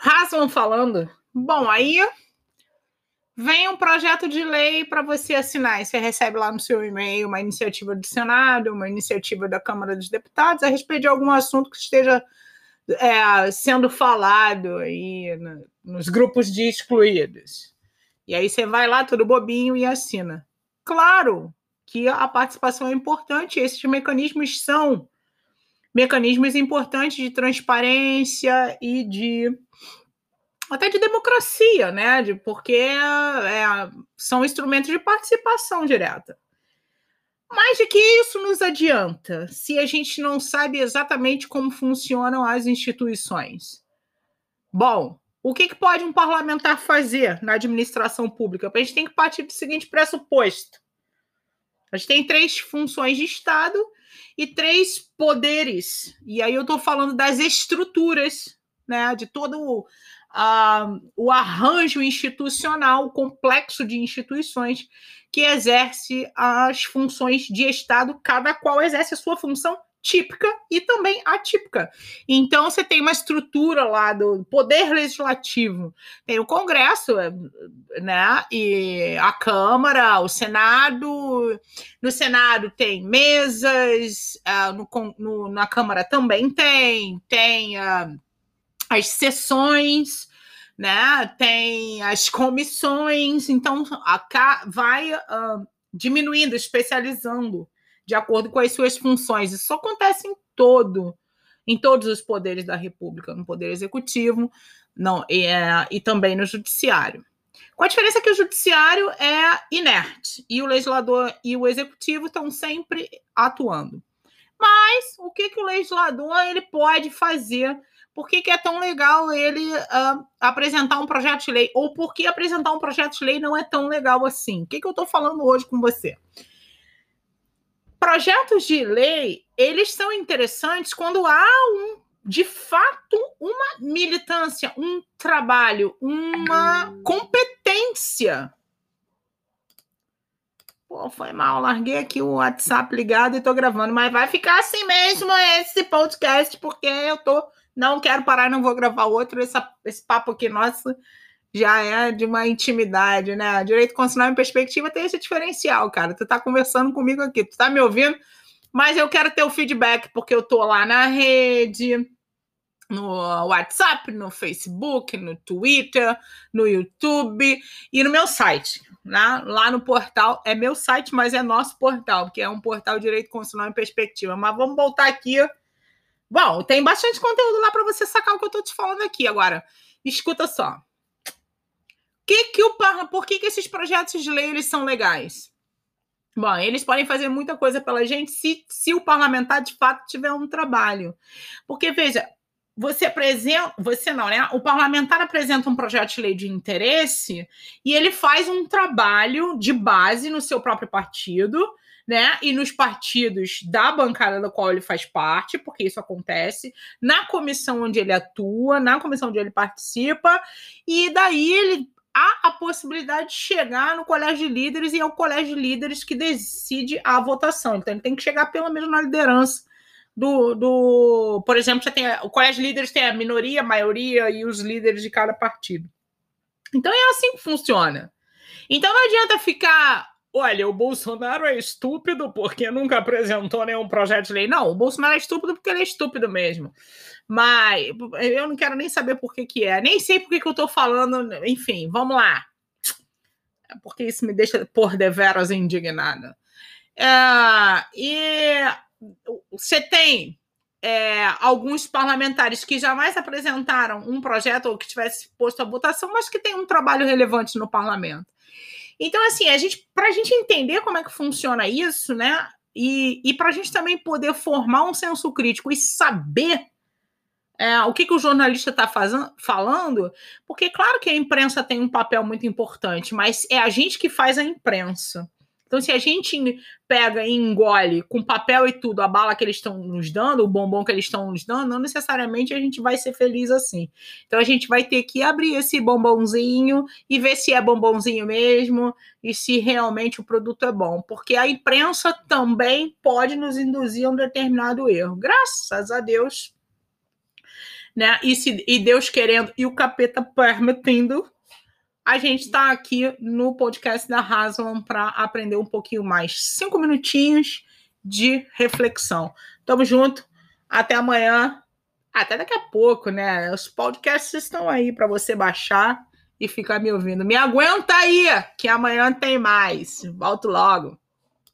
Hasman falando. Bom, aí vem um projeto de lei para você assinar. E você recebe lá no seu e-mail uma iniciativa do Senado, uma iniciativa da Câmara dos Deputados a respeito de algum assunto que esteja é, sendo falado aí no, nos grupos de excluídos. E aí você vai lá, tudo bobinho, e assina. Claro que a participação é importante, esses mecanismos são mecanismos importantes de transparência e de até de democracia, né? De, porque é, são instrumentos de participação direta. Mas de que isso nos adianta se a gente não sabe exatamente como funcionam as instituições? Bom, o que, que pode um parlamentar fazer na administração pública? A gente tem que partir do seguinte pressuposto: a gente tem três funções de Estado e três poderes. E aí eu estou falando das estruturas, né? De todo uh, o arranjo institucional, complexo de instituições que exerce as funções de Estado, cada qual exerce a sua função típica e também atípica. Então, você tem uma estrutura lá do poder legislativo, tem o Congresso, né, e a Câmara, o Senado. No Senado tem mesas, uh, no, no, na Câmara também tem, tem uh, as sessões né? Tem as comissões, então a, vai uh, diminuindo, especializando de acordo com as suas funções. Isso acontece em todo, em todos os poderes da República, no poder executivo, não e, é, e também no judiciário. Com a diferença que o judiciário é inerte e o legislador e o executivo estão sempre atuando. Mas o que, que o legislador ele pode fazer por que, que é tão legal ele uh, apresentar um projeto de lei? Ou por que apresentar um projeto de lei não é tão legal assim? O que, que eu estou falando hoje com você? Projetos de lei, eles são interessantes quando há um, de fato, uma militância, um trabalho, uma competência. Pô, foi mal, larguei aqui o WhatsApp ligado e estou gravando, mas vai ficar assim mesmo esse podcast, porque eu estou não quero parar, não vou gravar outro. Essa, esse papo aqui, nosso, já é de uma intimidade, né? Direito constitucional em perspectiva tem esse diferencial, cara. Tu tá conversando comigo aqui, tu tá me ouvindo, mas eu quero ter o feedback, porque eu tô lá na rede, no WhatsApp, no Facebook, no Twitter, no YouTube e no meu site. Né? Lá no portal, é meu site, mas é nosso portal, que é um portal Direito Constitucional em Perspectiva. Mas vamos voltar aqui Bom, tem bastante conteúdo lá para você sacar o que eu estou te falando aqui. Agora, escuta só. Que que o, por que, que esses projetos de lei eles são legais? Bom, eles podem fazer muita coisa pela gente se, se o parlamentar de fato tiver um trabalho. Porque, veja, você apresenta, você não, né? O parlamentar apresenta um projeto de lei de interesse e ele faz um trabalho de base no seu próprio partido né? E nos partidos da bancada da qual ele faz parte, porque isso acontece, na comissão onde ele atua, na comissão onde ele participa, e daí ele há a possibilidade de chegar no colégio de líderes e é o colégio de líderes que decide a votação. Então ele tem que chegar pelo menos na liderança do, do por exemplo, você tem o colégio de líderes tem a minoria, a maioria e os líderes de cada partido. Então é assim que funciona. Então não adianta ficar Olha, o Bolsonaro é estúpido porque nunca apresentou nenhum projeto de lei. Não, o Bolsonaro é estúpido porque ele é estúpido mesmo. Mas eu não quero nem saber por que, que é. Nem sei por que, que eu estou falando. Enfim, vamos lá. É porque isso me deixa por deveras indignada. É, e você tem é, alguns parlamentares que jamais apresentaram um projeto ou que tivesse posto a votação, mas que tem um trabalho relevante no parlamento. Então, assim, a gente, para a gente entender como é que funciona isso, né? E, e para a gente também poder formar um senso crítico e saber é, o que, que o jornalista está falando, porque claro que a imprensa tem um papel muito importante, mas é a gente que faz a imprensa. Então, se a gente pega e engole com papel e tudo a bala que eles estão nos dando, o bombom que eles estão nos dando, não necessariamente a gente vai ser feliz assim. Então, a gente vai ter que abrir esse bombonzinho e ver se é bombonzinho mesmo e se realmente o produto é bom. Porque a imprensa também pode nos induzir a um determinado erro. Graças a Deus, né? E, se, e Deus querendo e o capeta permitindo, a gente está aqui no podcast da Haslam para aprender um pouquinho mais. Cinco minutinhos de reflexão. Tamo junto. Até amanhã. Até daqui a pouco, né? Os podcasts estão aí para você baixar e ficar me ouvindo. Me aguenta aí, que amanhã tem mais. Volto logo.